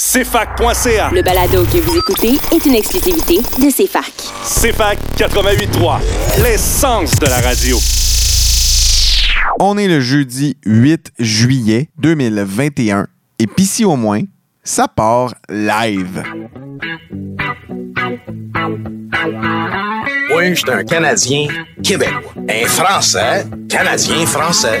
CFAC.ca. Le balado que vous écoutez est une exclusivité de CFAC. CFAC 88.3, l'essence de la radio. On est le jeudi 8 juillet 2021 et pis si au moins, ça part live. Oui, je suis un Canadien québécois. Un Français, Canadien français.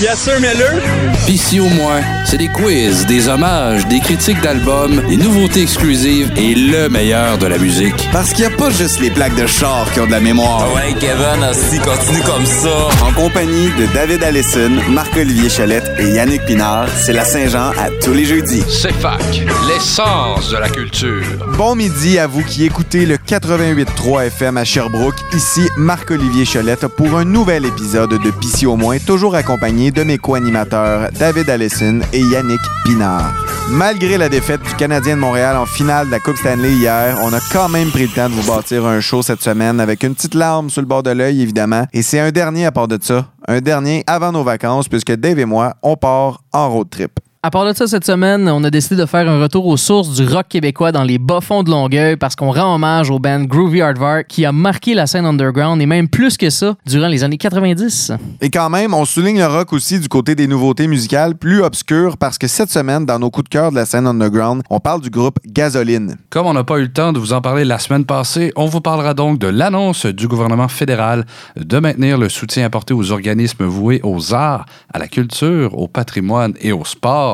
Bien sûr, Miller. Pis si au moins, c'est des quiz, des hommages, des critiques d'albums, des nouveautés exclusives et le meilleur de la musique. Parce qu'il n'y a pas juste les plaques de char qui ont de la mémoire. Ouais, Kevin, aussi, continue comme ça. En compagnie de David Allison, Marc-Olivier Chalette et Yannick Pinard, c'est la Saint-Jean à tous les jeudis. C'est fac, l'essence de la culture. Bon midi à vous qui écoutez le 88.3 FM à Sherbrooke. Ici Marc-Olivier Cholette pour un nouvel épisode de Pissy au moins, toujours accompagné de mes co-animateurs David Allison et Yannick Pinard. Malgré la défaite du Canadien de Montréal en finale de la Coupe Stanley hier, on a quand même pris le temps de vous bâtir un show cette semaine avec une petite larme sur le bord de l'œil, évidemment. Et c'est un dernier à part de ça. Un dernier avant nos vacances, puisque Dave et moi, on part en road trip. À part de ça, cette semaine, on a décidé de faire un retour aux sources du rock québécois dans les bas-fonds de Longueuil parce qu'on rend hommage au band Groovy Hardware qui a marqué la scène underground et même plus que ça durant les années 90. Et quand même, on souligne le rock aussi du côté des nouveautés musicales plus obscures parce que cette semaine, dans nos coups de cœur de la scène underground, on parle du groupe Gasoline. Comme on n'a pas eu le temps de vous en parler la semaine passée, on vous parlera donc de l'annonce du gouvernement fédéral de maintenir le soutien apporté aux organismes voués aux arts, à la culture, au patrimoine et au sport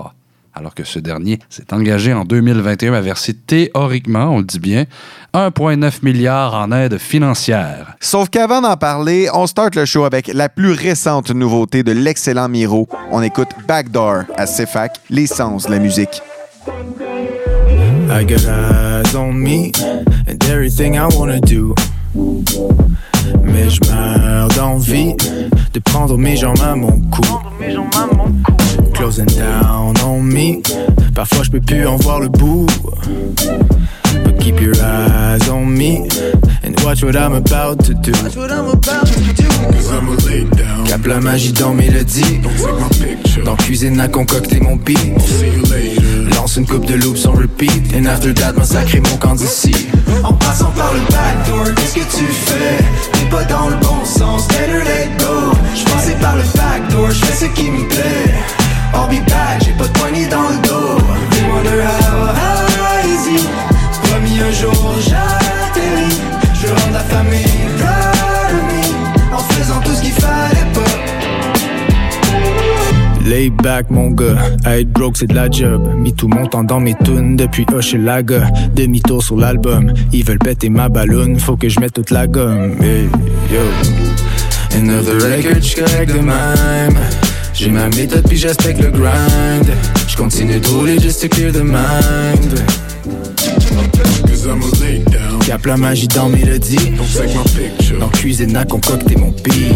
alors que ce dernier s'est engagé en 2021 à verser théoriquement, on le dit bien, 1,9 milliard en aide financière. Sauf qu'avant d'en parler, on start le show avec la plus récente nouveauté de l'excellent Miro. On écoute Backdoor à CFAC, l'essence de la musique. I got eyes on me and everything I wanna do. Mais je meurs d'envie de prendre mes jambes à mon cou. Closing down on me. Parfois je peux plus en voir le bout. But keep your eyes on me and watch what I'm about to do. Cap la magie dans mélodie. Dans cuisine à concocter mon beat. Lance une coupe de loops on repeat. And after that, massacrer mon camp d'ici. En passant par le backdoor, qu'est-ce que tu fais? T'es pas dans le bon sens, better let go. J'passais par le backdoor, j'fais ce qui me plaît. I'll be back, j'ai pas de poignée dans le dos. They wonder how, easy. Promis un jour j'atterris. Je rends la famille proud. En faisant tout ce qu'il fallait. Lay back mon gars, à être broke c'est de la job. Mis tout mon temps dans mes tunes depuis Hochelaga Demi-tour sur l'album, ils veulent péter ma balloune. Faut que je mette toute la gomme. Hey, yo. Another record, j'correct de même. J'ai ma méthode puis j'aspecte le grind. J'continue de rouler just to clear the mind. Cap la magie dans mélodie. Dans cuisine à concocter mon beat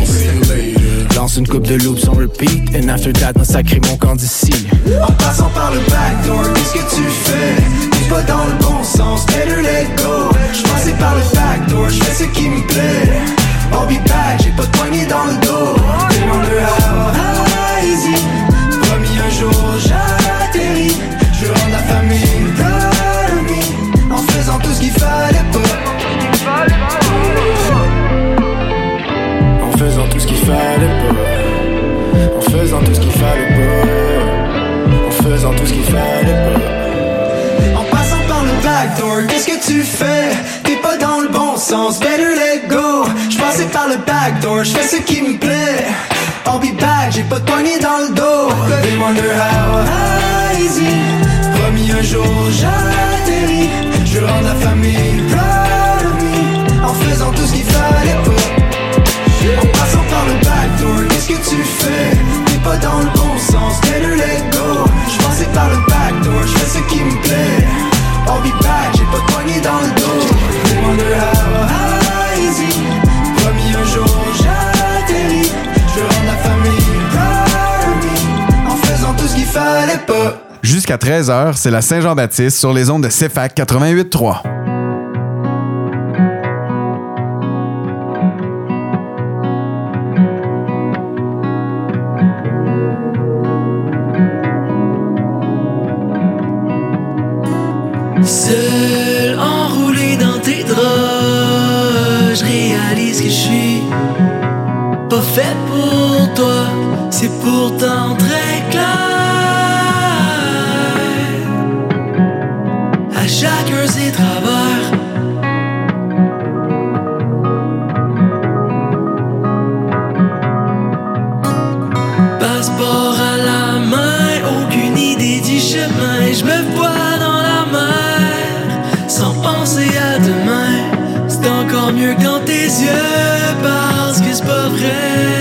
Lance une coupe de loops on repeat. And after that, massacrer mon camp d'ici. En passant par le backdoor, qu'est-ce que tu fais? T'es pas dans le bon sens, better let go. J'passais par le backdoor, j'fais ce qui me plaît. I'll be back, j'ai pas de poignée dans le dos. They le backdoor, j'fais ce qui me plaît. I'll be back, j'ai pas de poignée dans le dos. They wonder how, easy Promis un jour j'atterris. Je rends la famille proud En faisant tout ce qu'il fallait pas. En passant par le backdoor, qu'est-ce que tu fais? T'es pas dans le bon sens, better let go J'passais par le backdoor, j'fais ce qui me plaît. I'll be back, j'ai pas de poignée dans le dos Jusqu'à 13h, c'est la Saint-Jean-Baptiste sur les ondes de CFAC 88.3. day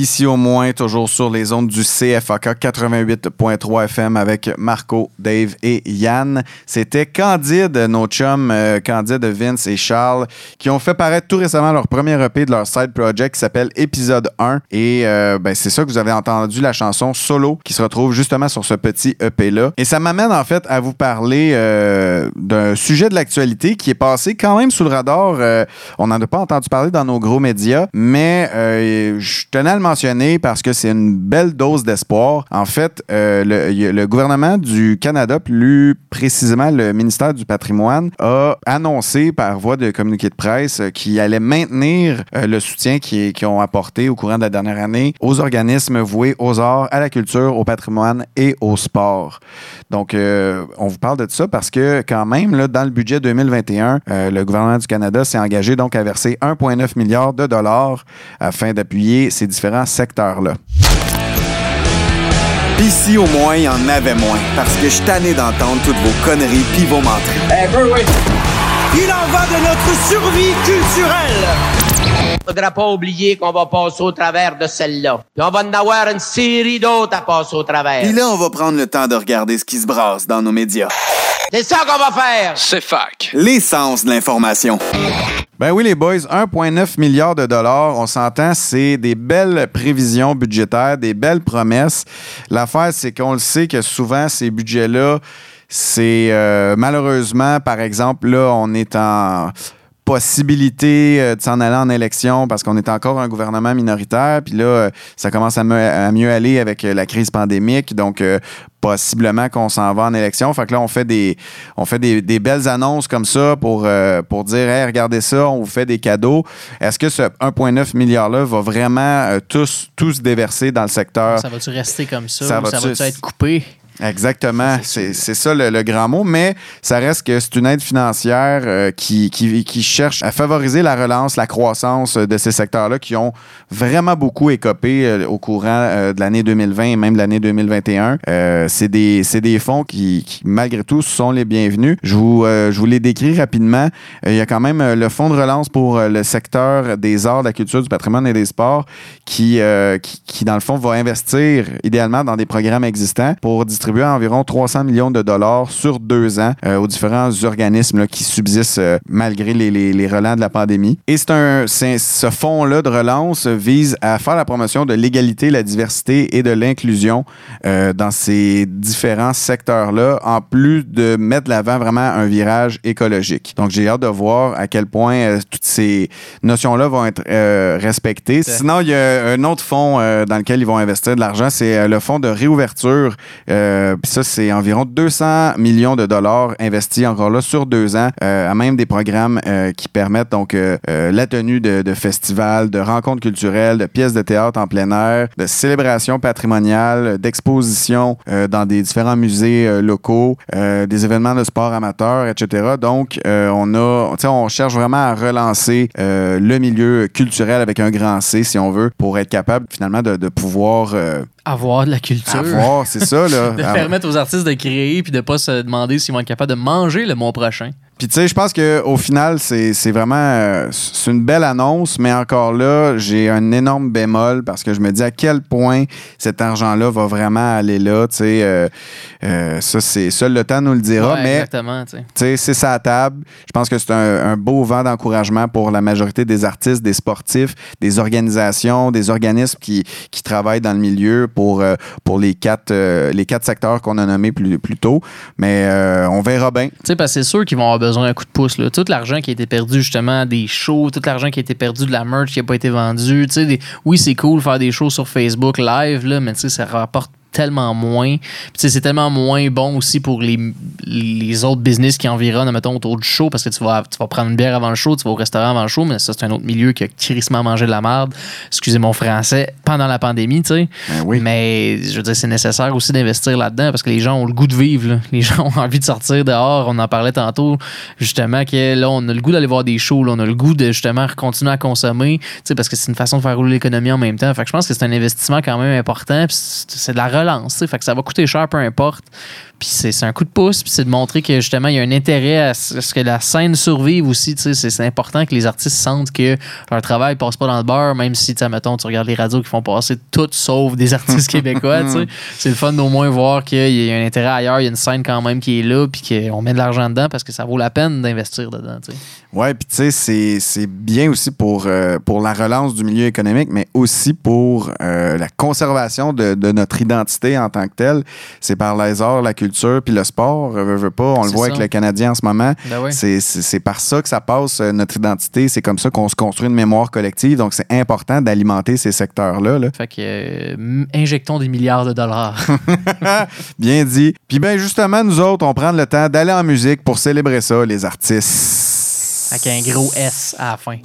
ici au moins, toujours sur les ondes du CFAK 88.3 FM avec Marco, Dave et Yann. C'était Candide, nos chums euh, Candide, Vince et Charles, qui ont fait paraître tout récemment leur premier EP de leur side project qui s'appelle Épisode 1. Et euh, ben, c'est ça que vous avez entendu, la chanson Solo, qui se retrouve justement sur ce petit EP-là. Et ça m'amène en fait à vous parler euh, d'un sujet de l'actualité qui est passé quand même sous le radar. on n'en a pas entendu parler dans nos gros médias, mais je tenais à parce que c'est une belle dose d'espoir. En fait, euh, le, gouvernement du Canada, plus précisément le ministère du patrimoine, a annoncé par voie de communiqué de presse euh, qu'il allait maintenir euh, le soutien qu'ils ont apporté au courant de la dernière année aux organismes voués aux arts, à la culture, au patrimoine et au sport. Donc, on vous parle de ça parce que quand même, dans le budget 2021, euh, le gouvernement du Canada s'est engagé donc à verser 1,9 milliard de dollars afin d'appuyer ces différents secteurs-là. Pis Ici, au moins, il y en avait moins. Parce que je suis tanné d'entendre toutes vos conneries pis vos menteries. Il en va de notre survie culturelle. Faudra pas oublier qu'on va passer au travers de celle-là. Puis on va en avoir une série d'autres à passer au travers. Pis là, on va prendre le temps de regarder ce qui se brasse dans nos médias. C'est ça qu'on va faire. C'est fac. L'essence de l'information. Ben oui, les boys, 1,9 milliard de dollars, on s'entend, c'est des belles prévisions budgétaires, des belles promesses. L'affaire, c'est qu'on le sait que souvent, ces budgets-là, c'est euh, malheureusement, par exemple, là, on est en possibilité euh, de s'en aller en élection parce qu'on est encore un gouvernement minoritaire. Puis là, euh, ça commence à, me- à mieux aller avec euh, la crise pandémique. Donc, possiblement qu'on s'en va en élection. Fait que là, on fait des, on fait des, des belles annonces comme ça pour, euh, pour dire, hey, regardez ça, on vous fait des cadeaux. Est-ce que ce 1,9 milliard-là va vraiment euh, tous, tous déverser dans le secteur? Ça va-tu rester comme ça, Ça ou ça va-tu- va-tu être coupé? Exactement, c'est c'est ça le, le grand mot, mais ça reste que c'est une aide financière euh, qui, qui, qui cherche à favoriser la relance, la croissance euh, de ces secteurs-là qui ont vraiment beaucoup écopé euh, au courant euh, de l'année 2020 et même de l'année 2021. Euh, c'est des, c'est des fonds qui, qui, malgré tout, sont les bienvenus. Je vous, euh, je vous les décris rapidement. Il y a quand même le fonds de relance pour le secteur des arts, de la culture, du patrimoine et des sports qui, euh, qui, qui, dans le fond, va investir idéalement dans des programmes existants pour distribuer environ 300 millions de dollars sur deux ans euh, aux différents organismes là, qui subsistent euh, malgré les, les, les relents de la pandémie. Et c'est un, ce fonds-là de relance vise à faire la promotion de l'égalité, la diversité et de l'inclusion euh, dans ces différents secteurs-là, en plus de mettre de l'avant vraiment un virage écologique. Donc, j'ai hâte de voir à quel point toutes ces notions-là vont être respectées. Sinon, il y a un autre fonds dans lequel ils vont investir de l'argent, c'est le fonds de réouverture. Euh, Puis ça, c'est environ 200 millions de dollars investis encore là sur deux ans, euh, à même des programmes euh, qui permettent donc euh, euh, la tenue de, festivals, de rencontres culturelles, de pièces de théâtre en plein air, de célébrations patrimoniales, d'expositions euh, dans des différents musées euh, locaux, euh, des événements de sport amateur, etc. Donc, euh, on a, on cherche vraiment à relancer euh, le milieu culturel avec un grand C, si on veut, pour être capable finalement de, pouvoir euh, Avoir de la culture. avoir, c'est ça là. de permettre aux artistes de créer puis de pas se demander s'ils vont être capables de manger le mois prochain. Puis tu sais, je pense qu'au final, c'est vraiment euh, c'est une belle annonce, mais encore là, j'ai un énorme bémol parce que je me dis à quel point cet argent-là va vraiment aller là. Tu sais, euh, euh, ça, c'est seul le temps nous le dira, Ouais, mais Exactement, tu sais. c'est ça à table. Je pense que c'est un, un beau vent d'encouragement pour la majorité des artistes, des sportifs, des organisations, des organismes qui, qui travaillent dans le milieu pour, pour les, quatre, les quatre secteurs qu'on a nommés plus, plus tôt. Mais on verra bien. Tu sais, parce que c'est sûr qu'ils vont avoir besoin d'un coup de pouce. Là. Tout l'argent qui a été perdu, justement, des shows, tout l'argent qui a été perdu de la merch qui n'a pas été vendu. Tu sais, des- oui, c'est cool faire des shows sur Facebook live, là, mais ça rapporte tellement moins. C'est tellement moins bon aussi pour les, les autres business qui environnent, mettons, autour du show, parce que tu vas, tu vas prendre une bière avant le show, tu vas au restaurant avant le show, mais ça, c'est un autre milieu qui a crissement mangé de la merde, excusez mon français, pendant la pandémie, tu sais. Mais, je veux dire, c'est nécessaire aussi d'investir là-dedans, parce que les gens ont le goût de vivre, là. Les gens ont envie de sortir dehors. On en parlait tantôt, justement, que là, on a le goût d'aller voir des shows, là. on a le goût de, justement, continuer à consommer, tu sais, parce que c'est une façon de faire rouler l'économie en même temps. Fait que je pense que c'est un investissement quand même important, c'est de la relance. Fait que ça va coûter cher, peu importe. Puis c'est c'est un coup de pouce, puis c'est de montrer que justement, il y a un intérêt à ce que la scène survive aussi. C'est c'est important que les artistes sentent que leur travail passe pas dans le beurre, même si, tu sais, mettons, tu regardes les radios qui font passer tout sauf des artistes québécois. C'est le fun d'au moins voir qu'il y a un intérêt ailleurs, il y a une scène quand même qui est là, puis qu'on met de l'argent dedans parce que ça vaut la peine d'investir dedans. Ouais, puis tu sais, c'est- c'est bien aussi pour, euh, pour la relance du milieu économique, mais aussi pour euh, la conservation de, de notre identité en tant que telle. C'est par les arts, la culture puis le sport. Veut, veut pas, on le voit ça. avec le Canadien en ce moment. Ben ouais. C'est- C'est c'est par ça que ça passe euh, notre identité. C'est comme ça qu'on se construit une mémoire collective. Donc, c'est important d'alimenter ces secteurs-là. là. Fait que, euh, injectons des milliards de dollars. Bien dit. Puis ben justement, nous autres, on prend le temps d'aller en musique pour célébrer ça, les artistes. Avec un gros S à la fin.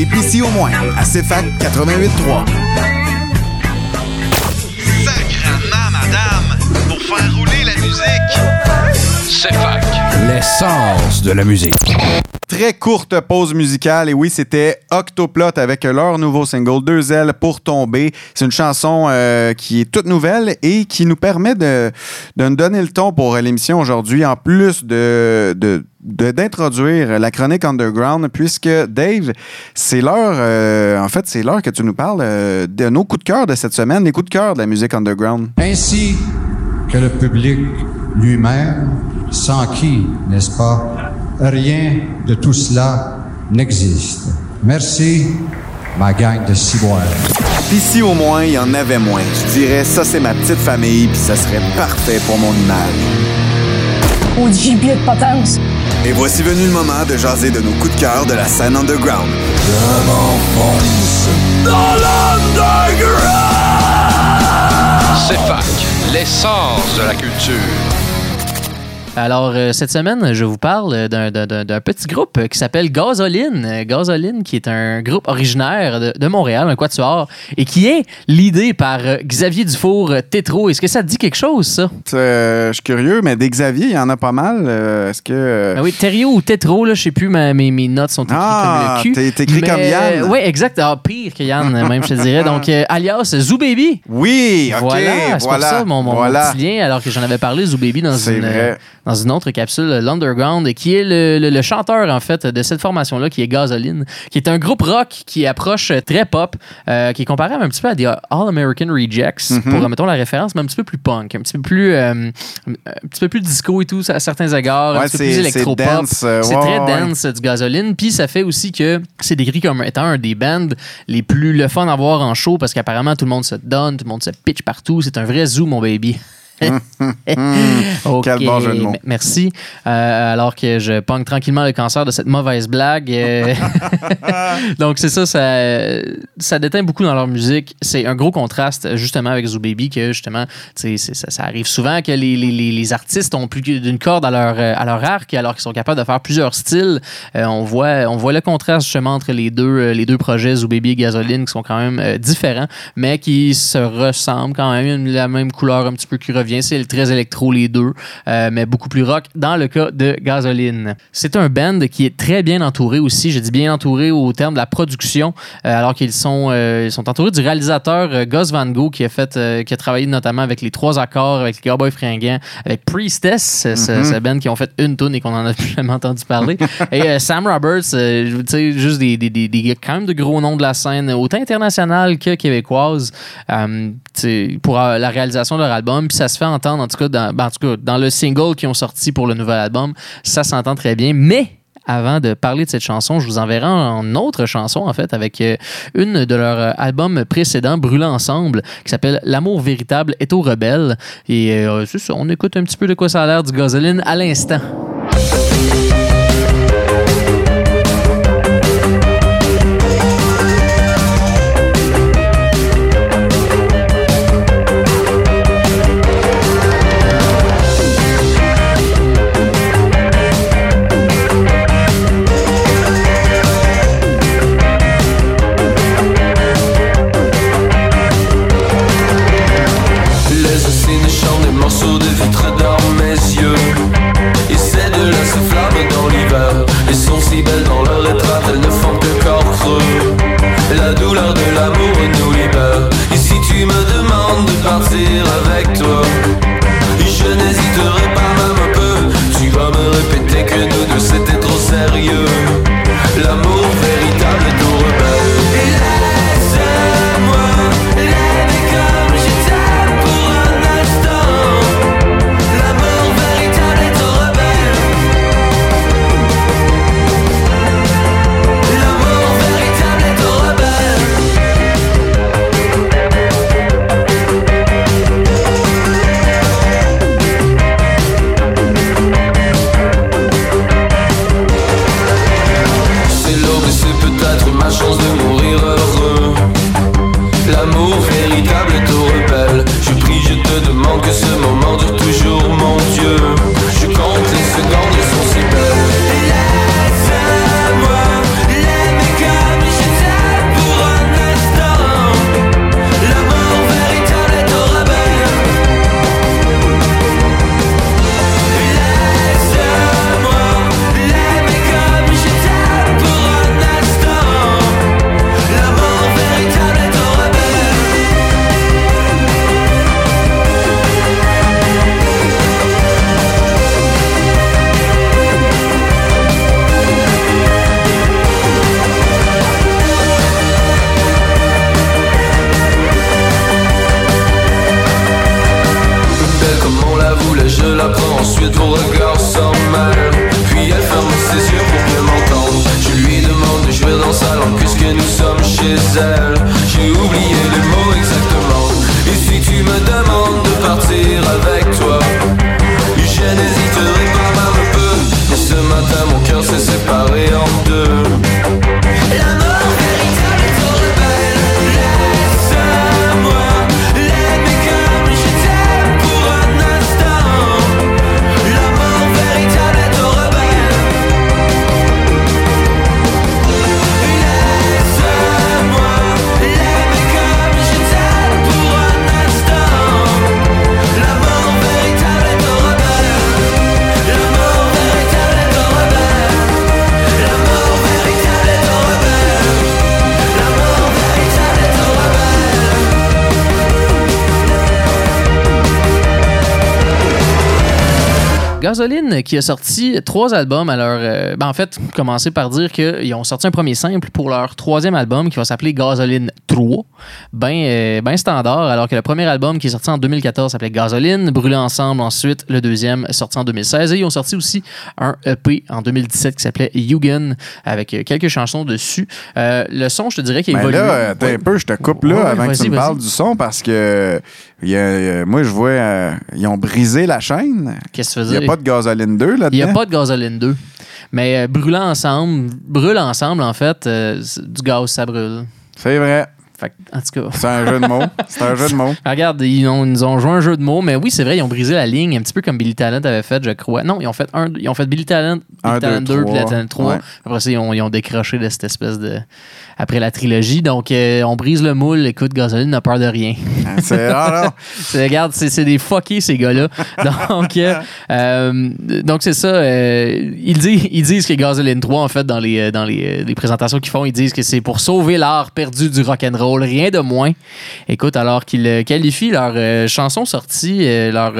13h, vous écoutez PC au moins à CFAC 88.3. Sacrement, madame, pour faire rouler la musique. C'est fac. L'essence de la musique. Très courte pause musicale. Et oui, c'était Octoplot avec leur nouveau single Deux ailes pour tomber. C'est une chanson euh, qui est toute nouvelle et qui nous permet de, de nous donner le ton pour l'émission aujourd'hui, en plus de, de d'introduire la chronique underground puisque Dave c'est l'heure euh, en fait c'est l'heure que tu nous parles euh, de nos coups de cœur de cette semaine les coups de cœur de la musique underground ainsi que le public lui-même, sans qui, n'est-ce pas, rien de tout cela n'existe. Merci, ma gang de ciboires. Puis si au moins il y en avait moins, je dirais ça c'est ma petite famille puis ça serait parfait pour mon image. Au gibier de potence. Et voici venu le moment de jaser de nos coups de cœur de la scène underground. Je m'enfonce dans l'underground. C'est fac. L'essence de la culture. Alors, euh, cette semaine, je vous parle d'un- petit groupe qui s'appelle Gasoline. Gasoline, qui est un groupe originaire de, de Montréal, un quatuor, et qui est l'idée par euh, Xavier Dufour euh, Tétro. Est-ce que ça te dit quelque chose, ça? Euh, je suis curieux, mais des Xavier, il y en a pas mal. Euh, Est-ce que. Ah oui, Thériault ou Tétro, là, je sais plus, ma- mes, mes notes sont écrites Ah, comme le cul. t'es- écrit Mais, comme Yann. Oui, exact. Ah, pire que Yann, même, je te dirais. Donc, alias Zoo Baby. Oui, OK, Voilà, c'est voilà, pour ça mon, mon voilà. petit lien, alors que j'en avais parlé, Zoo Baby, dans une, vrai. Dans une autre capsule, l'Underground, qui est le, le- le chanteur, en fait, de cette formation-là, qui est Gasoline, qui est un groupe rock qui approche très pop, euh, qui est comparé un petit peu à des All-American Rejects, Mhm. pour, mettons, la référence, mais un petit peu plus punk, un petit peu plus, euh, un petit peu plus disco et tout, à certains égards, un Ouais, petit peu c'est- plus c'est électropop. euh, C'est très ouais. dance du gasoline. Puis ça fait aussi que c'est décrit comme étant un des bands les plus le fun à voir en show parce qu'apparemment tout le monde se donne, tout le monde se pitch partout. C'est un vrai zoo, mon baby. Ok, Quel bon jeu de mots. Merci. Euh, alors que je pogne tranquillement le cancer de cette mauvaise blague. euh, Donc, c'est ça, ça, ça déteint beaucoup dans leur musique. C'est un gros contraste, justement, avec Zoo Baby, que justement, ça, ça arrive souvent que les, les- les- artistes ont plus d'une corde à leur, euh, à leur arc, alors qu'ils sont capables de faire plusieurs styles. Euh, on, voit, on voit le contraste, justement, entre les deux, les deux projets, Zoo Baby et Gasoline, qui sont quand même différents, mais qui se ressemblent quand même. La même couleur un petit peu qui revient. C'est très électro, les deux, euh, mais beaucoup plus rock dans le cas de Gasoline. C'est un band qui est très bien entouré aussi. Je dis bien entouré au terme de la production, euh, alors qu'ils sont, euh, ils sont entourés du réalisateur Gus Van Gogh qui a fait, qui a travaillé notamment avec les Trois Accords, avec les Cowboys Fringants, avec Priestess, ce, Mhm. ce band qui ont fait une tune et qu'on en a plus jamais entendu parler. et Sam Roberts, tu sais, juste des, des, des, des quand même de gros noms de la scène, autant internationale que québécoise, pour euh, la réalisation de leur album. Puis ça se fait entendre, en tout cas, dans, ben, en tout cas, dans le single qu'ils ont sorti pour le nouvel album, ça s'entend très bien. Mais avant de parler de cette chanson, je vous enverrai en autre chanson, en fait, avec euh, une de leurs euh, albums précédents, Brûlant ensemble, qui s'appelle L'amour véritable est aux rebelles. Et c'est ça, on écoute un petit peu de quoi ça a l'air du gasoline à l'instant. Qui a sorti trois albums à leur. euh, ben, en fait, commencer par dire qu'ils ont sorti un premier simple pour leur troisième album qui va s'appeler Gasoline 3. Ben, euh, ben standard, alors que le premier album qui est sorti en 2014 s'appelait Gasoline, Brûlé ensemble ensuite, le deuxième sorti en 2016. Et ils ont sorti aussi un EP en 2017 qui s'appelait Yugen avec euh, quelques chansons dessus. Euh, le son, je te dirais qu'il Mais évolue. là, Ouais. un peu, je te coupe là Ouais, avant que tu me parles du son parce que il y a- moi, je vois, euh, ils ont brisé la chaîne. Qu'est-ce que tu veux Il n'y a dire? pas de gasoline 2 là-dedans. Il n'y a pas de gasoline 2. Mais euh, brûlant ensemble, brûle ensemble, en fait, euh, du gaz, ça brûle. C'est vrai. Fait que, en tout cas. C'est un jeu de mots. C'est un jeu de mots. Regarde, ils, ont- ils nous ont joué un jeu de mots, mais oui, c'est vrai, ils ont brisé la ligne, un petit peu comme Billy Talent avait fait, je crois. Non, ils ont fait, un, ils ont fait Billy Talent, Billy Un, deux, Talent 2, puis. Talent 3. Ouais. Après ça, ils ont, ils ont décroché de cette espèce de. Après la trilogie. Donc, euh, on brise le moule. Écoute, Gasoline n'a peur de rien. C'est ah. C'est- regarde, c'est des fuckés, ces gars-là. Donc, euh, euh, donc c'est ça. ils, disent, ils disent que Gasoline 3, en fait, dans les, dans les, les présentations qu'ils font, ils disent que c'est pour sauver l'art perdu du rock'n'roll, rien de moins. Écoute, alors qu'ils euh, qualifient leur euh, chanson sortie, euh, leur,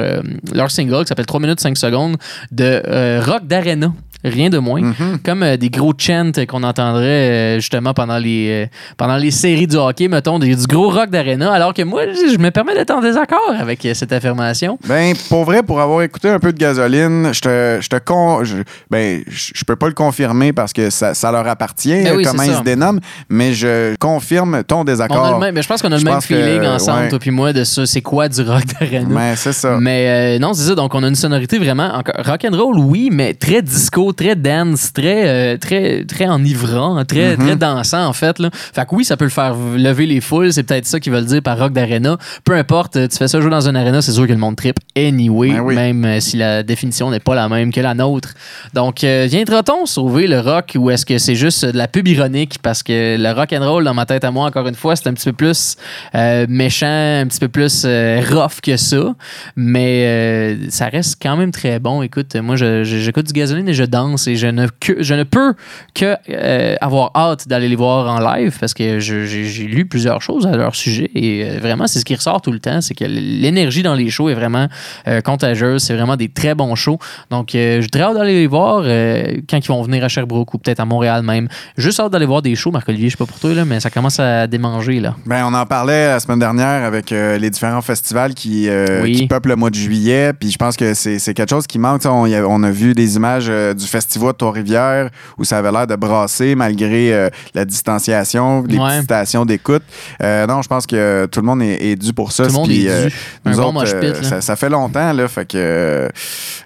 leur single qui s'appelle 3 minutes 5 secondes, de rock d'arena. Rien de moins. Mm-hmm. Comme euh, des gros chants qu'on entendrait euh, justement pendant les, euh, pendant les séries du hockey, mettons, du gros rock d'arena. Alors que moi, je me permets d'être en désaccord avec cette affirmation. Ben, pour vrai, pour avoir écouté un peu de gasoline, je te, je te con, je, ben, je peux pas le confirmer parce que ça, ça leur appartient, Ben oui, comment ils ça. se dénomment, mais je confirme ton désaccord. même, mais je pense qu'on a le même que, feeling ensemble, ouais. toi puis moi, de ça. C'est quoi du rock d'arena? Ben, c'est ça. Mais euh, non, c'est ça. Donc, on a une sonorité vraiment encore rock and roll, oui, mais très disco, très dance, très, euh, très, très enivrant, très, Mhm. très dansant, en fait. Là. Fait que oui, ça peut le faire lever les foules. C'est peut-être ça qu'ils veulent dire par rock d'arena. Peu importe, euh, tu fais ça jouer dans une arena, c'est sûr que le monde trip anyway, Ben oui. même euh, si la définition n'est pas la même que la nôtre. Donc, euh, viendra-t-on sauver le rock ou est-ce que c'est juste de la pub ironique? Parce que le rock and roll, dans ma tête à moi, encore une fois, c'est un petit peu plus euh, méchant, un petit peu plus euh, rough que ça. Mais ça reste quand même très bon. Écoute, moi, je- je- j'écoute du gasoline et je danse et je ne, que- je ne peux que euh, avoir hâte d'aller les voir en live parce que je- j'ai lu plusieurs choses à leur sujet et euh, vraiment, c'est ce qui ressort tout le temps. C'est que l'énergie dans les shows est vraiment euh, contagieuse. C'est vraiment des très bons shows. Donc, j'ai très hâte d'aller les voir quand ils vont venir à Sherbrooke ou peut-être à Montréal même. Juste hâte d'aller voir des shows, Marc-Olivier. Je sais pas pour toi, là, mais ça commence à démanger. Là. Ben, on en parlait la semaine dernière avec les différents festivals qui, Oui. qui peuplent le mois de juillet. Puis je pense que c'est quelque chose qui manque. On, a, on a vu des images du festival de Trois-Rivières où ça avait l'air de brasser malgré euh, la distanciation, les Ouais. petites stations d'écoute. Euh, non, je pense que tout le monde est, est dû pour ça. Tout le monde est euh, dû. nous bon autres, pit, ça, ça fait longtemps. Là, fait que,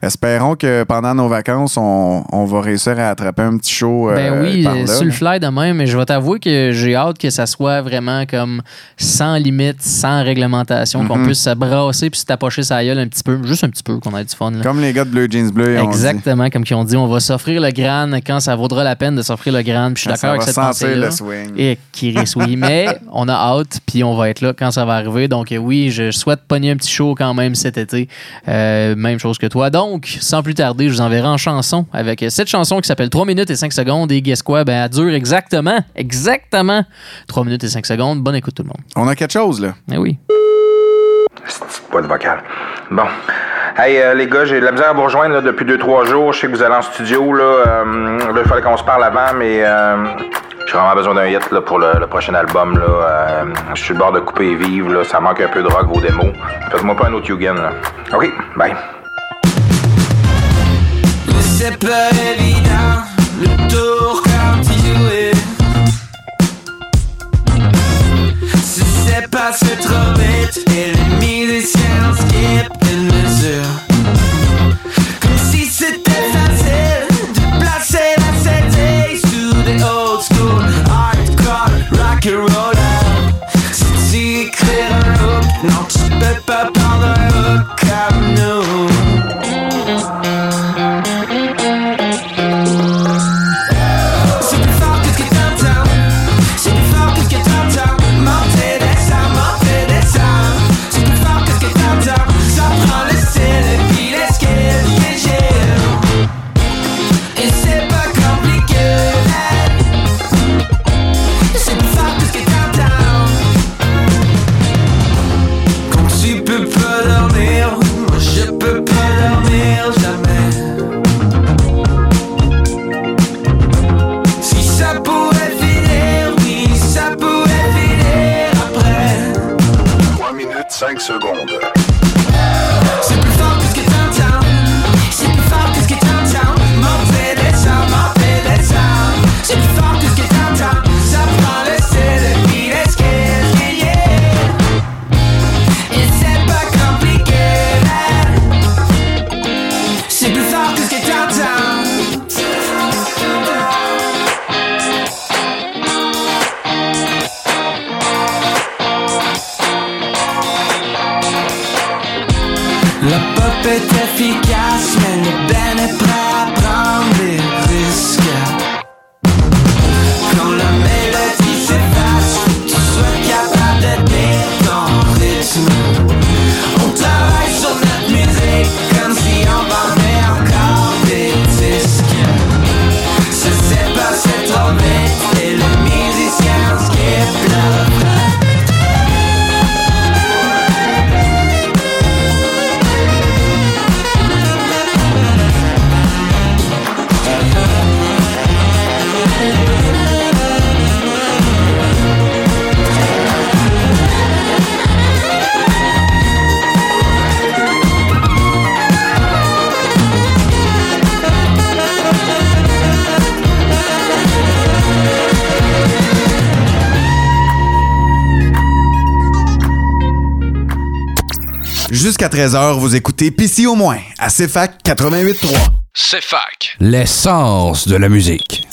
espérons que pendant nos vacances, on, on va réussir à attraper un petit show. Ben oui, par là, sur le fly de même, mais je vais t'avouer que j'ai hâte que ça soit vraiment comme sans limite, sans réglementation, qu'on Mhm. puisse se brasser puis se tapocher sa gueule un petit peu, juste un petit peu, qu'on ait du fun. là. Comme les gars de Bleu Jeans Bleu. Exactement, comme ils ont dit, on va s'offrir le gran quand ça vaudra la peine de s'offrir le gran. Puis je suis d'accord avec va cette pensée-là. le swing. Et qui risque, oui. Mais on a hâte, puis on va être là quand ça va arriver. Donc euh, oui, je souhaite pogner un petit show quand même cet été. Euh, même chose que toi. Donc, sans plus tarder, je vous enverrai en chanson avec euh, cette chanson qui s'appelle 3 minutes et 5 secondes. Et guess quoi? Ben, elle dure exactement, exactement 3 minutes et 5 secondes. Bonne écoute tout le monde. On a quelque chose, là. Eh oui. Pas de vocal. Bon. Hey, euh, les gars, j'ai de la misère à vous rejoindre depuis 2-3 jours. Je sais que vous allez en studio. Là, euh, là il fallait qu'on se parle avant, mais euh, j'ai vraiment besoin d'un hit là, pour le, prochain album. Là. Euh, je suis le bord de couper et vivre. Là. Ça manque un peu de rock, vos démos. Faites-moi pas un autre Yugen. Là. OK, bye. C'est pas évident, le tour. Si c'est trop et skippent mesure. Comme si c'était facile de placer la CD sous des old school hardcore rock and roll. Si tu écrire un hook, non tu peux pas prendre un hook Jusqu'à 13h, vous écoutez Pissi au moins à CFAC 88.3. CFAC, l'essence de la musique.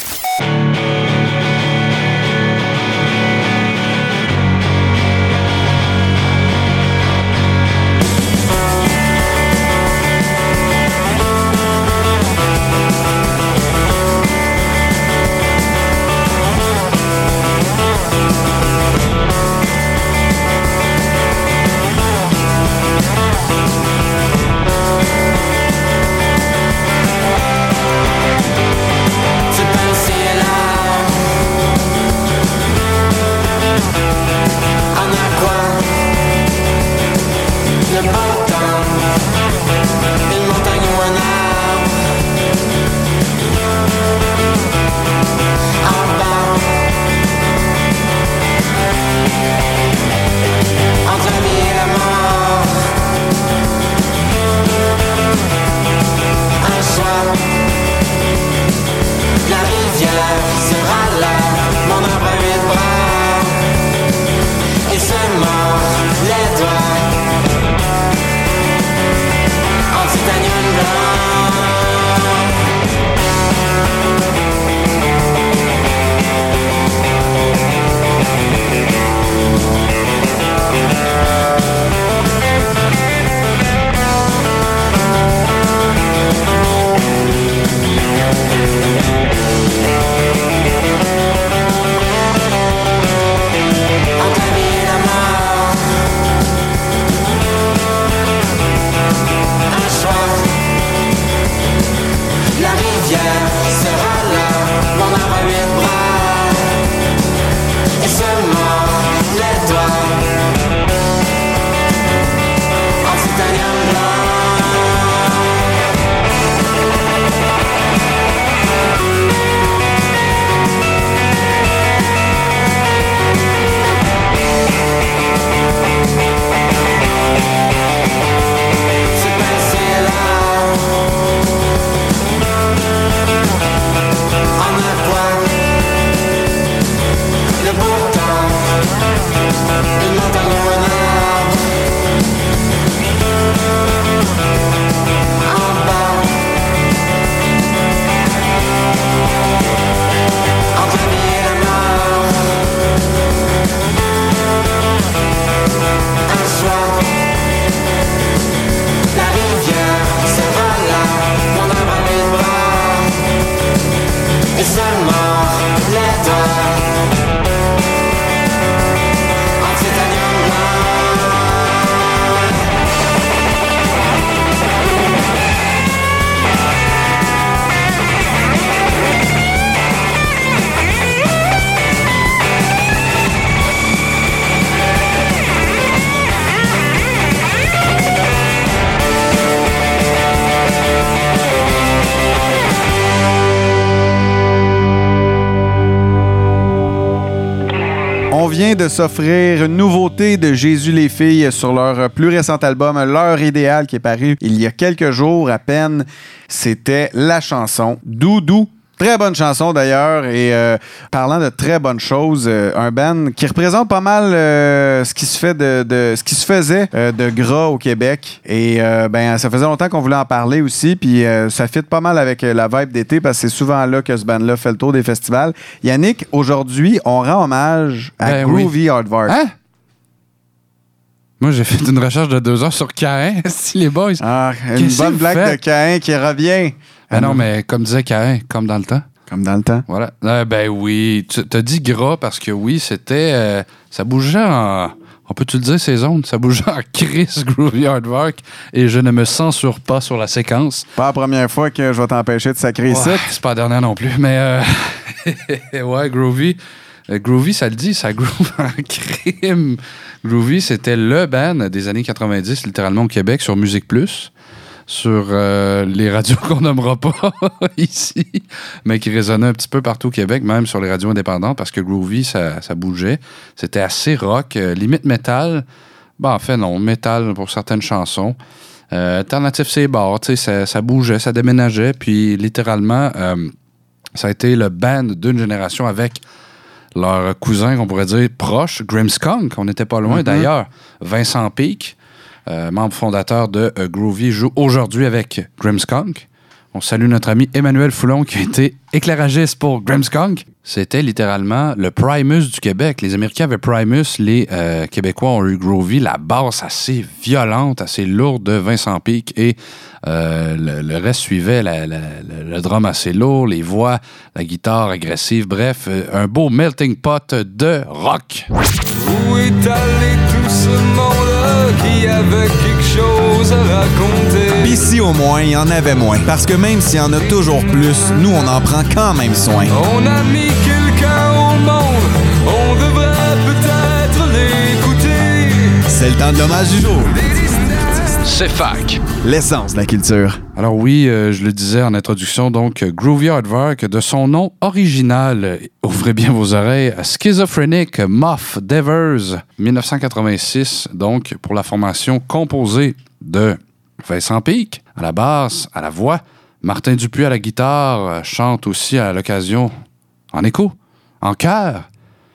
Yeah, de s'offrir une nouveauté de Jésus les filles sur leur plus récent album, L'heure idéale, qui est paru il y a quelques jours à peine. C'était la chanson Doudou. Très bonne chanson d'ailleurs et euh, parlant de très bonnes choses, euh, un band qui représente pas mal euh, ce qui se fait de, de- ce qui se faisait de gras au Québec et ben ça faisait longtemps qu'on voulait en parler aussi puis ça fit pas mal avec la vibe d'été parce que c'est souvent là que ce band-là fait le tour des festivals. Yannick, aujourd'hui, on rend hommage à Ben oui. Groovy Hardvark. Hein? Moi, j'ai fait une recherche de deux heures sur Cain, si les boys. Ah, une bonne blague de Cain qui revient. Ben non, mais comme disait Cain, comme dans le temps. Comme dans le temps. Voilà. Euh, ben oui, tu as dit gras parce que oui, c'était. euh, ça bougeait en. On peut-tu le dire, ces zones? Ça bougeait en Chris Groovy Hardwork et je ne me censure pas sur la séquence. Pas la première fois que je vais t'empêcher de sacrer Ouais, ça. c'est pas la dernière non plus, mais euh, ouais, Groovy. Euh, Groovy, ça le dit, ça groove en crime. Groovy, c'était le band des années 90, littéralement au Québec, sur Musique Plus, sur euh, les radios qu'on nommera pas ici, mais qui résonnaient un petit peu partout au Québec, même sur les radios indépendantes, parce que Groovy, ça, ça bougeait. C'était assez rock, euh, limite métal. Ben, en fait, non, métal pour certaines chansons. Euh, alternatif, c'est sais, ça, ça bougeait, ça déménageait, puis littéralement, euh, ça a été le band d'une génération avec leur cousin, qu'on pourrait dire, proche, Grimmskunk. On n'était pas loin Mhm. d'ailleurs. Vincent Peake, membre fondateur de euh, Groovy, joue aujourd'hui avec Grimmskunk. On salue notre ami Emmanuel Foulon qui a été éclairagiste pour Grimmskunk. C'était littéralement le Primus du Québec. Les Américains avaient Primus, les euh, Québécois ont eu Groovy, la basse assez violente, assez lourde de Vincent Peake et euh, le, reste suivait, le drum assez lourd, les voix, la guitare agressive, bref, euh, un beau melting pot de rock. Où est allé tout ce monde? Qui avait quelque chose à raconter? Si au moins, il y en avait moins. Parce que même s'il y en a toujours plus, nous, on en prend quand même soin. On a mis quelqu'un au monde, on devrait peut-être l'écouter. C'est le temps de l'hommage du jour. C'est fac. L'essence de la culture. Alors oui, euh, je le disais en introduction, donc euh, Groovy Hardwork, de son nom original, euh, ouvrez bien vos oreilles, Schizophrenic Muff Devers, 1986, donc pour la formation composée de Vincent Pic à la basse, à la voix, Martin Dupuis à la guitare, chante aussi à l'occasion en écho, en chœur,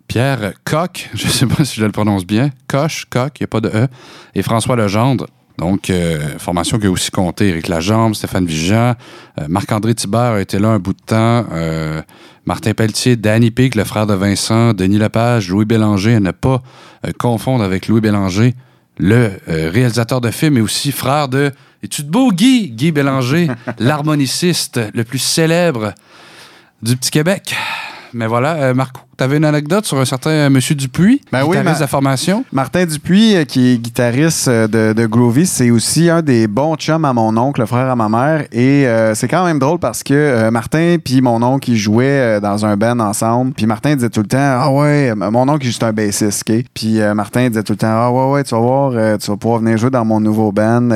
Pierre Coq, je ne sais pas si je le prononce bien, Coche, Coq, il n'y a pas de E, et François Legendre. Donc, euh, formation qui a aussi compté Éric Lajambe, Stéphane Vigeant, euh, Marc-André Thibert a été là un bout de temps, euh, Martin Pelletier, Danny Pic, le frère de Vincent, Denis Lepage, Louis Bélanger, à ne pas confondre avec Louis Bélanger, le réalisateur de films et aussi frère de Es-tu de beau Guy? Guy Bélanger, l'harmoniciste le plus célèbre du Petit Québec. Mais voilà, euh, Marco, t'avais une anecdote sur un certain euh, Monsieur Dupuis, Ben oui, guitariste ma- de la formation? Martin Dupuis, euh, qui est guitariste euh, de, de Groovy, c'est aussi un des bons chums à mon oncle, le frère à ma mère. Et euh, c'est quand même drôle parce que euh, Martin puis mon oncle, ils jouaient dans un band ensemble. Puis Martin disait tout le temps Ah ouais, mon oncle est juste un bassiste, OK? Puis euh, Martin disait tout le temps Ah ouais, ouais, tu vas voir, tu vas pouvoir venir jouer dans mon nouveau band.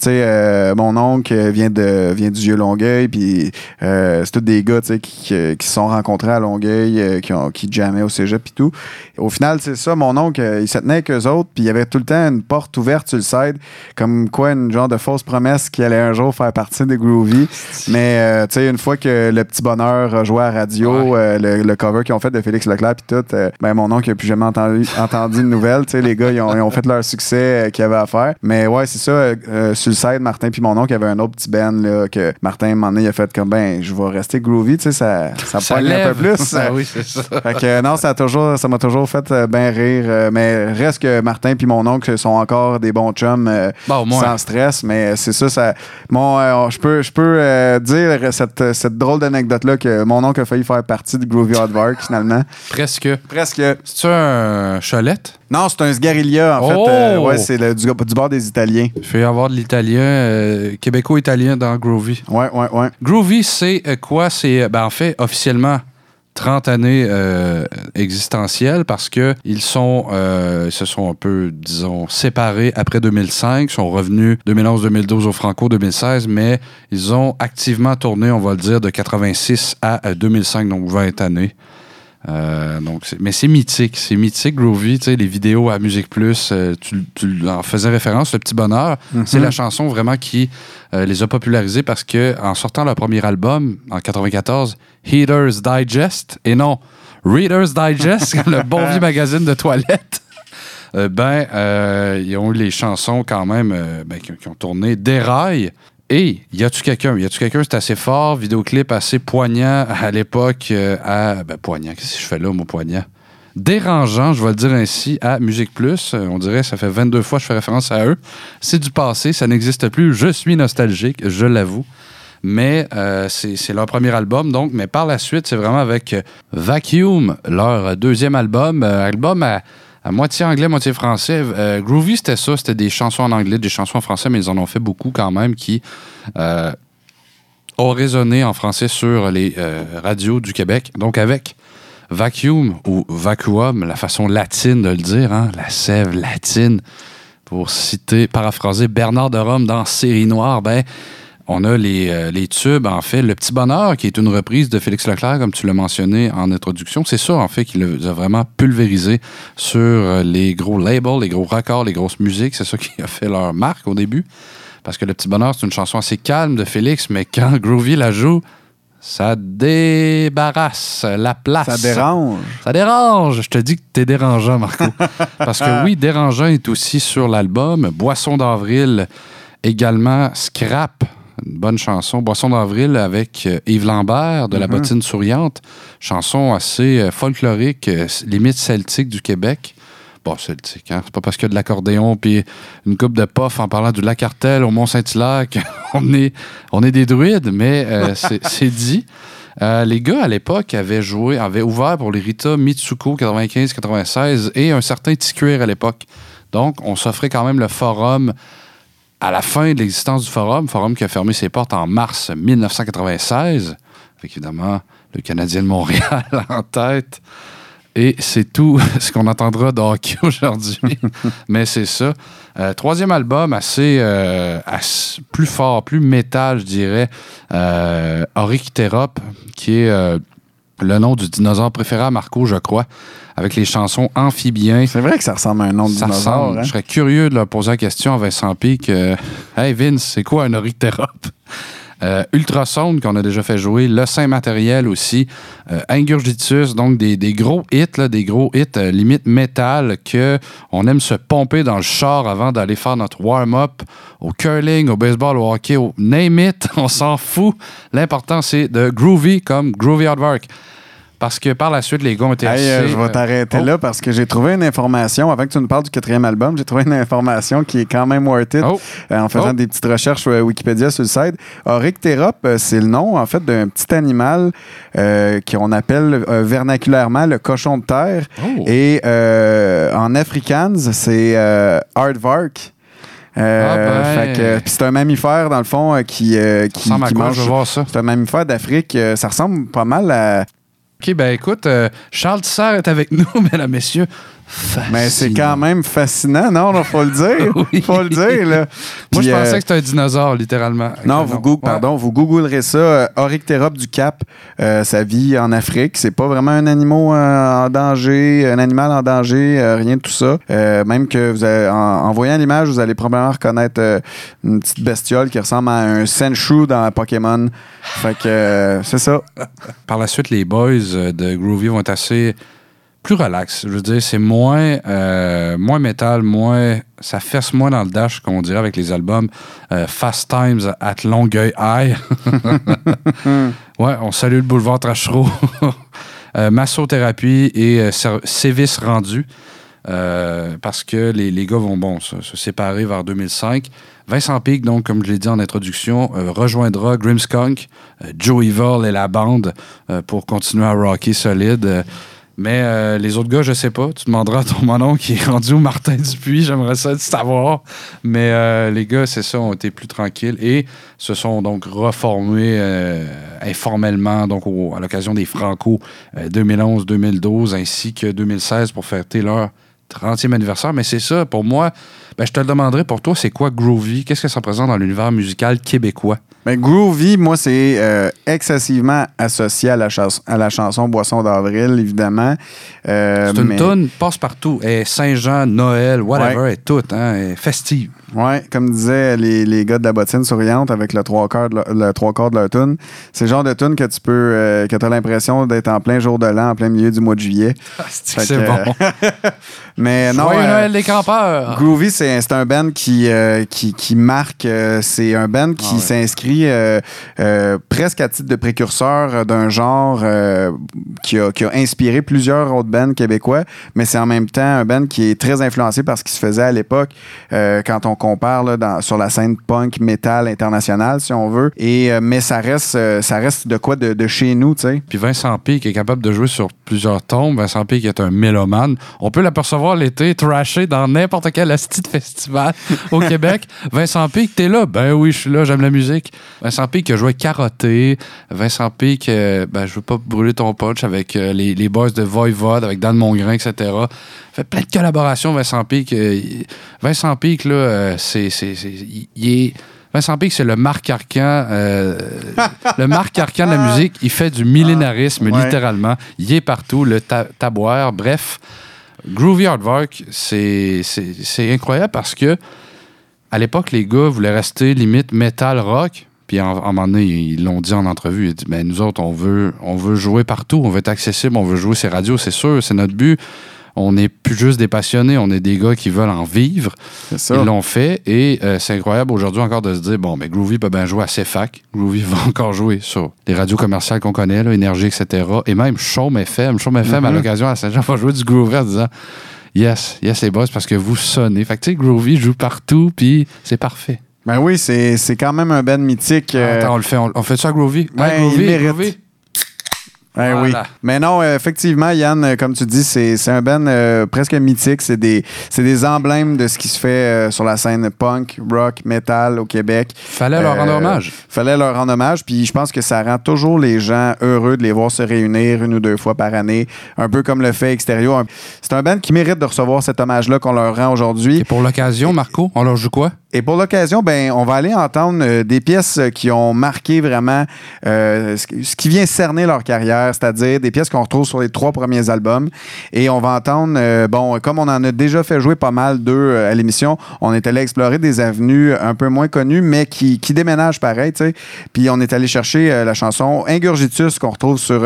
Tu sais, mon oncle vient, de, vient du Vieux-Longueuil, puis euh, c'est tous des gars, tu qui, qui- qui se sont rencontrés à Longueuil, qui, ont, qui jammaient au cégep puis tout. Au final, c'est ça, mon oncle, euh, il se tenait avec eux autres, puis il y avait tout le temps une porte ouverte sur le side, comme quoi une genre de fausse promesse qu'il allait un jour faire partie de Groovy. Mais, euh, tu sais, une fois que le petit bonheur a joué à la radio, euh, le, le cover qu'ils ont fait de Félix Leclerc, puis tout, euh, ben mon oncle n'a plus jamais entendu, entendu de nouvelles. Tu sais, les gars, ils ont, ils ont fait leur succès qu'il y avait à faire. Mais ouais, c'est ça, sur le side, Martin puis mon oncle, avait un autre petit band, là, que Martin, à un moment donné, il a fait comme, ben, je vais rester Groovy, tu sais, ça, ça, un peu plus. Ah oui, c'est ça. Que non, ça a toujours, ça m'a toujours fait euh, bien rire. euh, mais reste que Martin puis mon oncle sont encore des bons chums euh, Bon, sans stress. Mais c'est ça, ça. Euh, je peux, je peux dire cette, cette drôle d'anecdote là que mon oncle a failli faire partie de Groovy Hardvark finalement. Presque. Presque. C'est-tu un cholette? Non, c'est un Sgarilla en Oh! fait. Euh, ouais, c'est du, du bord des Italiens. Il fait y avoir de l'italien, euh, québéco-italien dans Groovy. Ouais, ouais, ouais. Groovy, c'est quoi? C'est, ben, en fait, officiellement, 30 années euh, existentielles parce que ils sont, euh, ils se sont un peu, disons, séparés après 2005, sont revenus 2011-2012 au Franco 2016, mais ils ont activement tourné, on va le dire, de 86 à euh, 2005, donc 20 années. Euh, donc, mais c'est mythique, c'est mythique, Groovy, tu sais, les vidéos à Musique Plus, euh, tu, tu en faisais référence, Le Petit Bonheur, Mhm. c'est la chanson vraiment qui euh, les a popularisés parce que en sortant leur premier album, en 94, Heaters Digest, et non, Reader's Digest, le bon vieux magazine de toilette, ben, ils ont eu les chansons quand même ben, qui, qui ont tourné Déraille. Et y a-tu quelqu'un? Y a-tu quelqu'un? C'est assez fort, vidéoclip assez poignant à l'époque. euh, à, ben, poignant, qu'est-ce que je fais là, mon poignant? Dérangeant, je vais le dire ainsi, à Musique Plus. Euh, On dirait, ça fait 22 fois que je fais référence à eux. C'est du passé, ça n'existe plus. Je suis nostalgique, je l'avoue. Mais euh, c'est leur premier album, donc. Mais par la suite, c'est vraiment avec Vacuum, leur deuxième album. Album à, à moitié anglais, moitié français. Euh, Groovy, c'était ça. C'était des chansons en anglais, des chansons en français, mais ils en ont fait beaucoup quand même qui euh, ont résonné en français sur les euh, radios du Québec. Donc avec Vacuum ou Vacuum, la façon latine de le dire, hein, la sève latine, pour citer, paraphraser Bernard de Rome dans Série Noire, ben, on a les, euh, les tubes, en fait. Le Petit Bonheur, qui est une reprise de Félix Leclerc, comme tu l'as mentionné en introduction. C'est ça, en fait, qui les a vraiment pulvérisé sur euh, les gros labels, les gros raccords, les grosses musiques. C'est ça qui a fait leur marque au début. Parce que Le Petit Bonheur, c'est une chanson assez calme de Félix, mais quand Groovy la joue, ça débarrasse la place. Ça dérange. Ça dérange. Je te dis que t'es dérangeant, Marco. Parce que oui, dérangeant est aussi sur l'album. Boisson d'avril, également Scrap. Une bonne chanson. Boisson d'avril avec euh, Yves Lambert de La Mhm. bottine souriante. Chanson assez euh, folklorique, euh, limite celtique du Québec. Bon, celtique, hein? C'est pas parce qu'il y a de l'accordéon puis une coupe de puff en parlant du lac Artel au Mont-Saint-Hilaire qu'on est, on est des druides, mais euh, c'est dit. Euh, les gars, à l'époque, avaient joué, avaient ouvert pour les Rita Mitsuko 95-96 et un certain T-Cuir à l'époque. Donc, on s'offrait quand même le forum à la fin de l'existence du forum, forum qui a fermé ses portes en mars 1996, avec évidemment le Canadien de Montréal en tête. Et c'est tout ce qu'on entendra de hockey aujourd'hui. Mais c'est ça. Euh, troisième album, assez, euh, plus fort, plus métal, je dirais. Euh, Orictérop, qui est euh, le nom du dinosaure préféré à Marco, je crois, avec les chansons amphibiens. C'est vrai que ça ressemble à un nom de Ça dinosaure. ressemble. hein? Je serais curieux de leur poser la question à Vincent Pic. euh, hey Vince, c'est quoi un Orictérop? Euh, Ultrasound qu'on a déjà fait jouer, Le Saint Matériel aussi, euh, Ingurgitus, donc des, gros hits, là, des gros hits euh, limite métal que on aime se pomper dans le char avant d'aller faire notre warm-up au curling, au baseball, au hockey, au name it, on s'en fout. L'important c'est de groovy comme Groovy Hard Work. Parce que par la suite, les gars ont été Hey, euh, assez, je vais euh, t'arrêter oh. là parce que j'ai trouvé une information. Avant que tu nous parles du quatrième album, j'ai trouvé une information qui est quand même worth it Oh. euh, en faisant Oh. des petites recherches Wikipédia sur le site. Orictérop, euh, c'est le nom en fait d'un petit animal euh, qu'on appelle vernaculairement le cochon de terre. Oh. Et en afrikaans, c'est aardvark. Euh, Ah ben. c'est un mammifère, dans le fond, euh, qui, qui, mange. C'est un mammifère d'Afrique. ça ressemble pas mal à. OK, ben écoute, euh, Charles Tisser est avec nous, mesdames, messieurs. Mais c'est quand même fascinant, non? Il faut le dire. Oui. faut le dire, là. Moi, je pensais euh, que c'était un dinosaure, littéralement. Non, vous, Ouais. pardon, vous googlerez ça. Euh, Orictérop du Cap, euh, ça vit en Afrique. C'est pas vraiment un animal euh, en danger, un animal en danger, euh, rien de tout ça. Même que vous avez- en, en voyant l'image, vous allez probablement reconnaître une petite bestiole qui ressemble à un Senshu dans Pokémon. Fait que c'est ça. Par la suite, les boys de Groovy vont être assez plus relax. Je veux dire, c'est moins, euh, moins métal, moins. Ça fesse moins dans le dash, comme on dirait avec les albums euh, Fast Times at Longueuil High. ouais, on salue le boulevard Trachereau. Euh, massothérapie et euh, sévices rendus. Euh, parce que les, les gars vont bon, se, se séparer vers 2005. Vincent Pig, donc, comme je l'ai dit en introduction, euh, rejoindra Grimmskunk, euh, Joe Evil et la bande euh, pour continuer à rocker solide. Euh, mais euh, les autres gars, je sais pas. Tu demanderas à ton monon qui est rendu au Martin Dupuis. J'aimerais ça le savoir. Mais euh, les gars, c'est ça, ont été plus tranquilles et se sont donc reformés euh, informellement donc au- à l'occasion des Franco euh, 2011-2012 ainsi que 2016 pour fêter leur 30e anniversaire. Mais c'est ça, pour moi, ben, je te le demanderai pour toi, c'est quoi Groovy? Qu'est-ce que ça représente dans l'univers musical québécois? Ben, groovy, moi, c'est euh, excessivement associé à la, chas- à la chanson Boisson d'avril, évidemment. Euh, C'est une mais- toune, passe partout. Et Saint-Jean, Noël, whatever, et tout, hein, et festive. Ouais, comme disaient les, les gars de la bottine souriante avec le trois quarts de leur, le trois quarts de leur tune. C'est le genre de tune que tu peux, euh, que tu as l'impression d'être en plein jour de l'an, en plein milieu du mois de juillet. c'est Fait c'est bon? mais non. Joyeux euh, Noël, les campeurs! Groovy, c'est c'est un band qui, euh, qui, qui marque. euh, c'est un band qui Ah ouais. s'inscrit euh, euh, presque à titre de précurseur d'un genre euh, qui, a, qui a inspiré plusieurs autres bands québécois, mais c'est en même temps un band qui est très influencé par ce qui se faisait à l'époque euh, quand on compare là, dans- sur la scène punk metal internationale, si on veut. Et, euh, mais ça reste, euh, ça reste de quoi de, de chez nous, tu sais. Puis Vincent Pic est capable de jouer sur plusieurs tombes. Vincent Pic est un mélomane. On peut l'apercevoir l'été trashé dans n'importe quel asti de festival au Québec. Vincent Pic, t'es là? Ben oui, je suis là, j'aime la musique. Vincent Pic a joué Carotté. Vincent Pic, euh, ben je veux pas brûler ton punch avec les, les boys de Voivode, avec Dan Mongrain, etc. Fait plein de collaborations, Vincent il- Vincent Pic, là, c'est... c'est- c'est- il- il est... Vincent Pic, c'est le Marc Arcan, euh, le Marc Arcan de la musique. Il fait du millénarisme, Ouais. littéralement. Il est partout, le ta-. Bref, Groovy Hardwork, c'est c'est- c'est incroyable parce que à l'époque, les gars voulaient rester limite metal rock. Puis à un moment donné, ils l'ont dit en entrevue. Ils ont dit ben, Nous autres, on veut, on veut jouer partout, on veut être accessible, on veut jouer ces radios, c'est sûr, c'est notre but. On n'est plus juste des passionnés, on est des gars qui veulent en vivre. ça. Ils l'ont fait et euh, c'est incroyable aujourd'hui encore de se dire bon, mais Groovy peut bien jouer à CFAC. Groovy va encore jouer sur les radios commerciales qu'on connaît, là, Énergie, etc. Et même Chaume FM. Chaume FM, à Mhm. l'occasion, à Saint-Jean, va jouer du Groovy en disant Yes, yes, les boss, parce que vous sonnez. Fait que tu sais, Groovy joue partout, puis c'est parfait. Ben oui, c'est c'est quand même un band mythique. euh, Attends, on le fait, on, on fait ça à Groovy? Ben, Ouais, Groovy, il. Groovy. Ben Voilà. oui. Mais non, euh, effectivement, Yann, euh, comme tu dis, c'est c'est un band euh, presque mythique. C'est des, c'est des emblèmes de ce qui se fait euh, sur la scène punk, rock, metal au Québec. Fallait leur rendre hommage. Fallait leur rendre hommage. Puis je pense que ça rend toujours les gens heureux de les voir se réunir une ou deux fois par année. Un peu comme le fait Extérieur. C'est un band qui mérite de recevoir cet hommage-là qu'on leur rend aujourd'hui. Et pour l'occasion, Marco, on leur joue quoi? Et pour l'occasion, ben, on va aller entendre euh, des pièces qui ont marqué vraiment euh, ce qui- ce qui vient cerner leur carrière, c'est-à-dire des pièces qu'on retrouve sur les trois premiers albums. Et on va entendre, euh, bon, comme on en a déjà fait jouer pas mal d'eux à l'émission, on est allé explorer des avenues un peu moins connues, mais qui, qui déménagent pareil, tu sais. Puis on est allé chercher la chanson Ingurgitus qu'on retrouve sur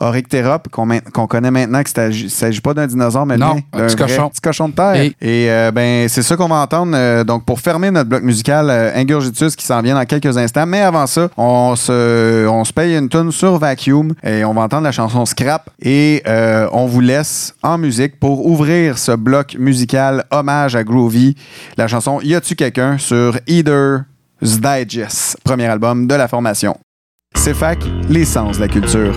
Oryctérop, qu'on connaît maintenant, qu'il ne s'agit pas d'un dinosaure, mais d'un petit cochon. petit cochon de terre. Et- Et ben c'est ça qu'on va entendre. donc pour fermer notre bloc musical, euh, Ingurgitus qui s'en vient dans quelques instants. Mais avant ça, on se, on se paye une tune sur Vacuum et on va entendre la chanson Scrap. Et euh, on vous laisse en musique pour ouvrir ce bloc musical hommage à Groovy. La chanson Y a-tu quelqu'un sur Either's Digest, premier album de la formation. C'est fac, l'essence de la culture.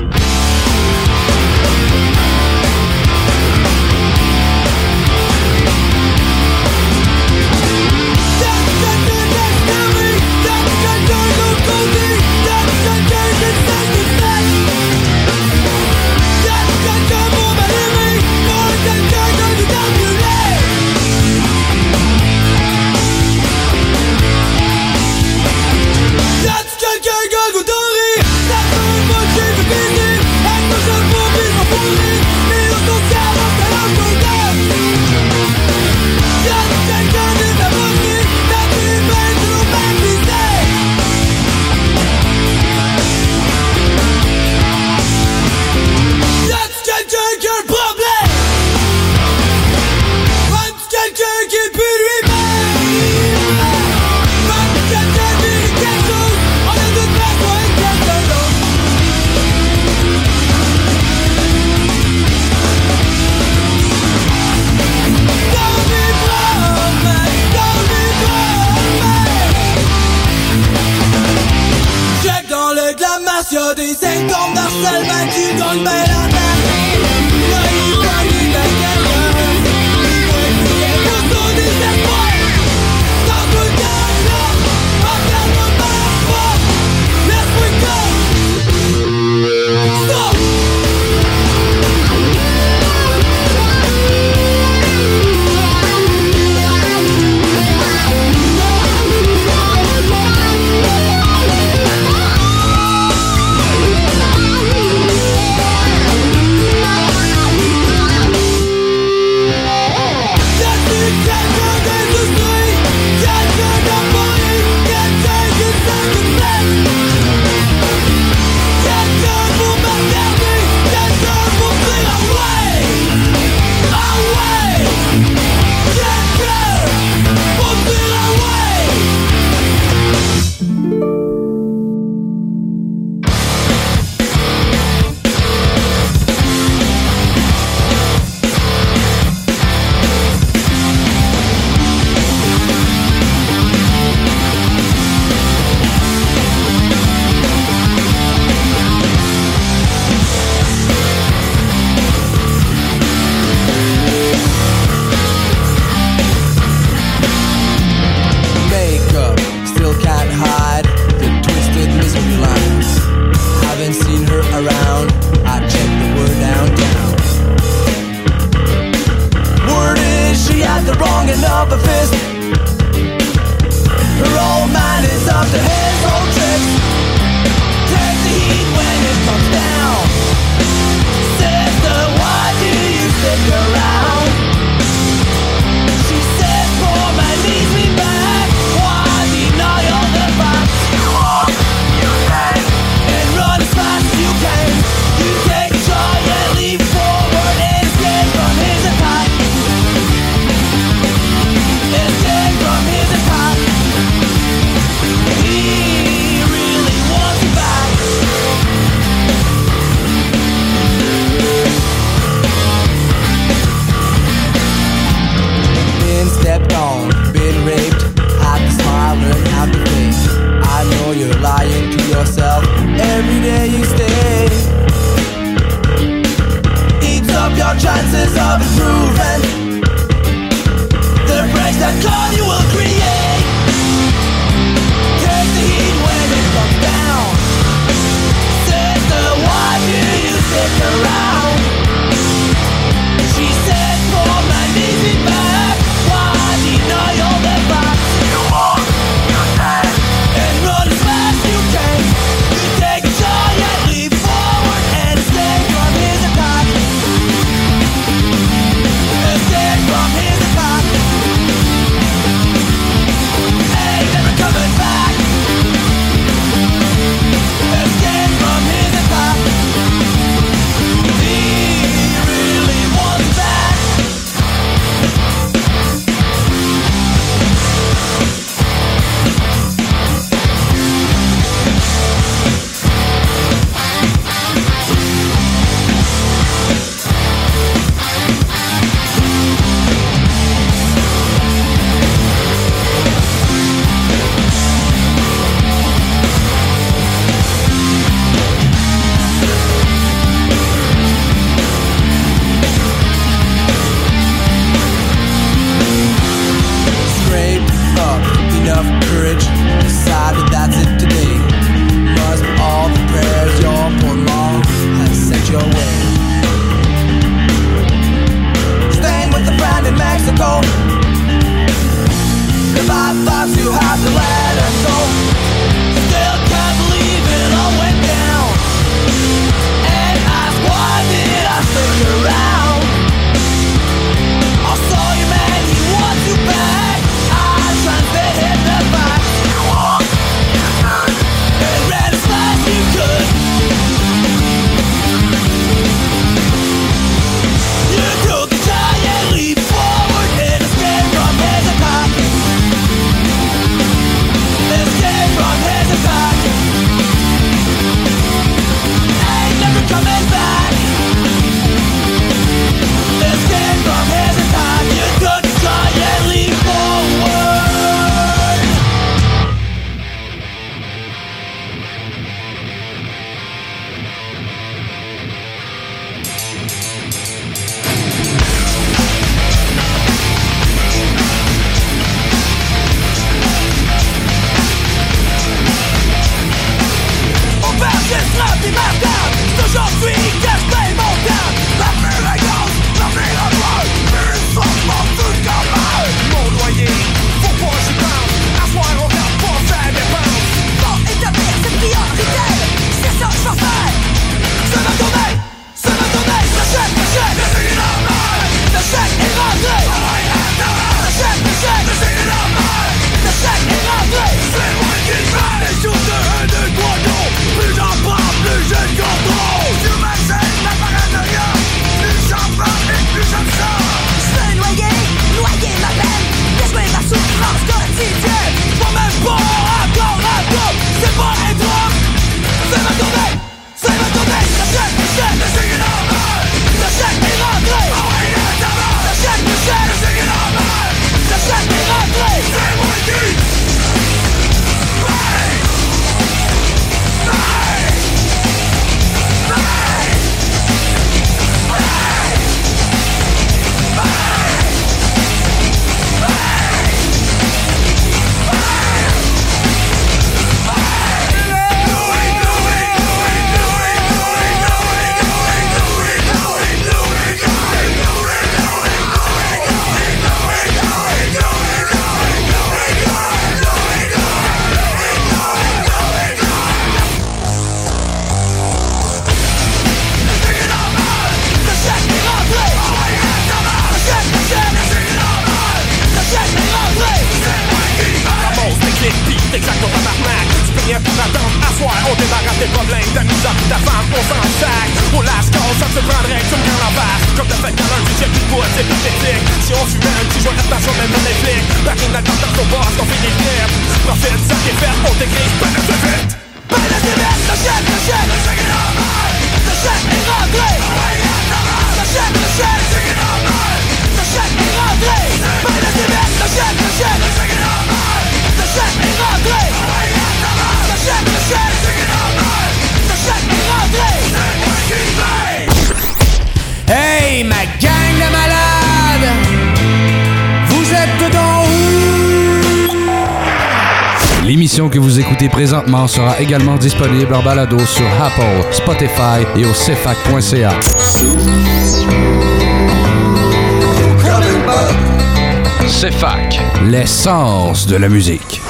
ma gang de malades. Vous êtes dans où? L'émission que vous écoutez présentement sera également disponible en balado sur Apple, Spotify et au CFAC.ca. CEFAC, l'essence de la musique.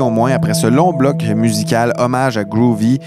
Au moins après ce long bloc musical hommage à Groovy.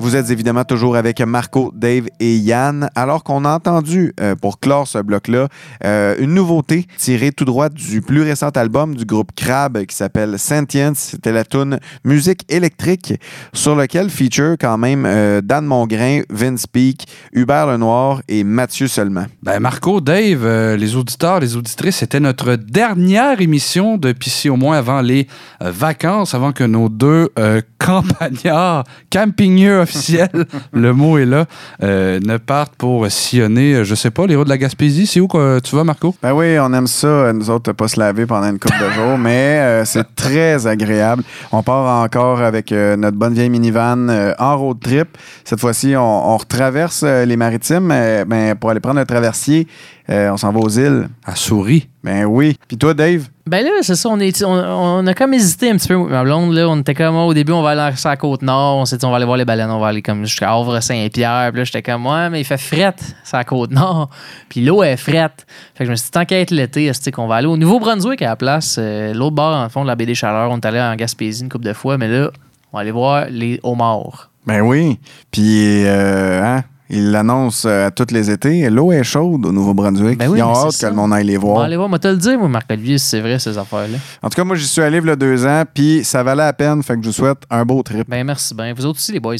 Vous êtes évidemment toujours avec Marco, Dave et Yann, alors qu'on a entendu, euh, pour clore ce bloc-là, euh, une nouveauté tirée tout droit du plus récent album du groupe Crab qui s'appelle Sentience. C'était la tune Musique électrique, sur lequel feature quand même euh, Dan Mongrain, Vince Peak, Hubert Lenoir et Mathieu seulement. Ben Marco, Dave, les auditeurs, les auditrices, c'était notre dernière émission de Pissy au moins avant les vacances, avant que nos deux campagnards, campingeux officiels, le mot est là, euh, ne partent pour sillonner, euh, je sais pas, les routes de la Gaspésie. C'est où que tu vas, Marco? Ben oui, on aime ça, nous autres, pas se laver pendant une couple de jours, mais euh, c'est très agréable. On part encore avec euh, notre bonne vieille minivan euh, en road trip. Cette fois-ci, on, on retraverse euh, les maritimes euh, ben, pour aller prendre un traversier. Euh, on s'en va aux îles. À Souris. Ben oui. Puis toi, Dave? Ben là, c'est ça, on, est, on, on a comme hésité un petit peu. Ma blonde, là, on était comme, oh, au début, on va aller sur la côte nord, on s'est dit, on va aller voir les baleines, on va aller comme jusqu'à Havre-Saint-Pierre. Puis là, j'étais comme, ouais, mais il fait frette sur la côte nord. Puis l'eau est frette. Fait que je me suis dit, tant qu'à être l'été, c'est qu'on va aller au Nouveau-Brunswick à la place. euh, L'autre bord, en fond, de la baie des Chaleurs. On est allé en Gaspésie une couple de fois, mais là, on va aller voir les homards. Ben oui. Puis, euh, hein, ils l'annoncent euh, à tous les étés. L'eau est chaude au Nouveau-Brunswick. Ben oui, Ils ont hâte que le monde aille les On va voir. aller voir, moi, te le dire, moi, Marc-Olivier, si c'est vrai, ces affaires-là. En tout cas, moi, j'y suis allé il y a deux ans, puis ça valait la peine. Fait que je vous souhaite un beau trip. Ben, merci bien. Vous autres aussi, les boys.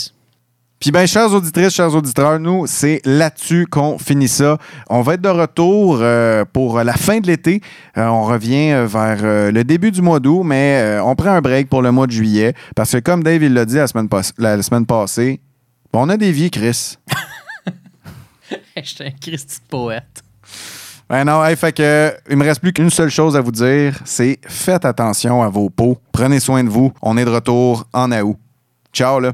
Puis bien, chers auditrices, chers auditeurs, nous, c'est là-dessus qu'on finit ça. On va être de retour euh, pour la fin de l'été. Euh, on revient vers euh, le début du mois d'août, mais on prend un break pour le mois de juillet. Parce que comme Dave il l'a dit la semaine, la semaine passée, bon, on a des vies, Chris. J'étais un Christy poète. Ben non, hey, fait que il me reste plus qu'une seule chose à vous dire, c'est faites attention à vos peaux. Prenez soin de vous. On est de retour en août. Ciao là.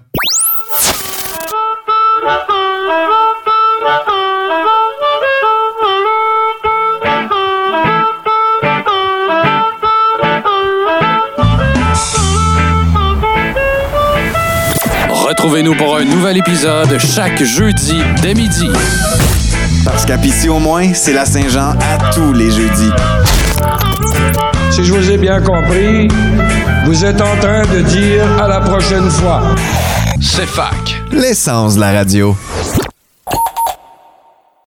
Retrouvez-nous pour un nouvel épisode chaque jeudi dès midi. Parce qu'à Pissy au moins, c'est la Saint-Jean à tous les jeudis. Si je vous ai bien compris, vous êtes en train de dire à la prochaine fois. C'est fac. L'essence de la radio.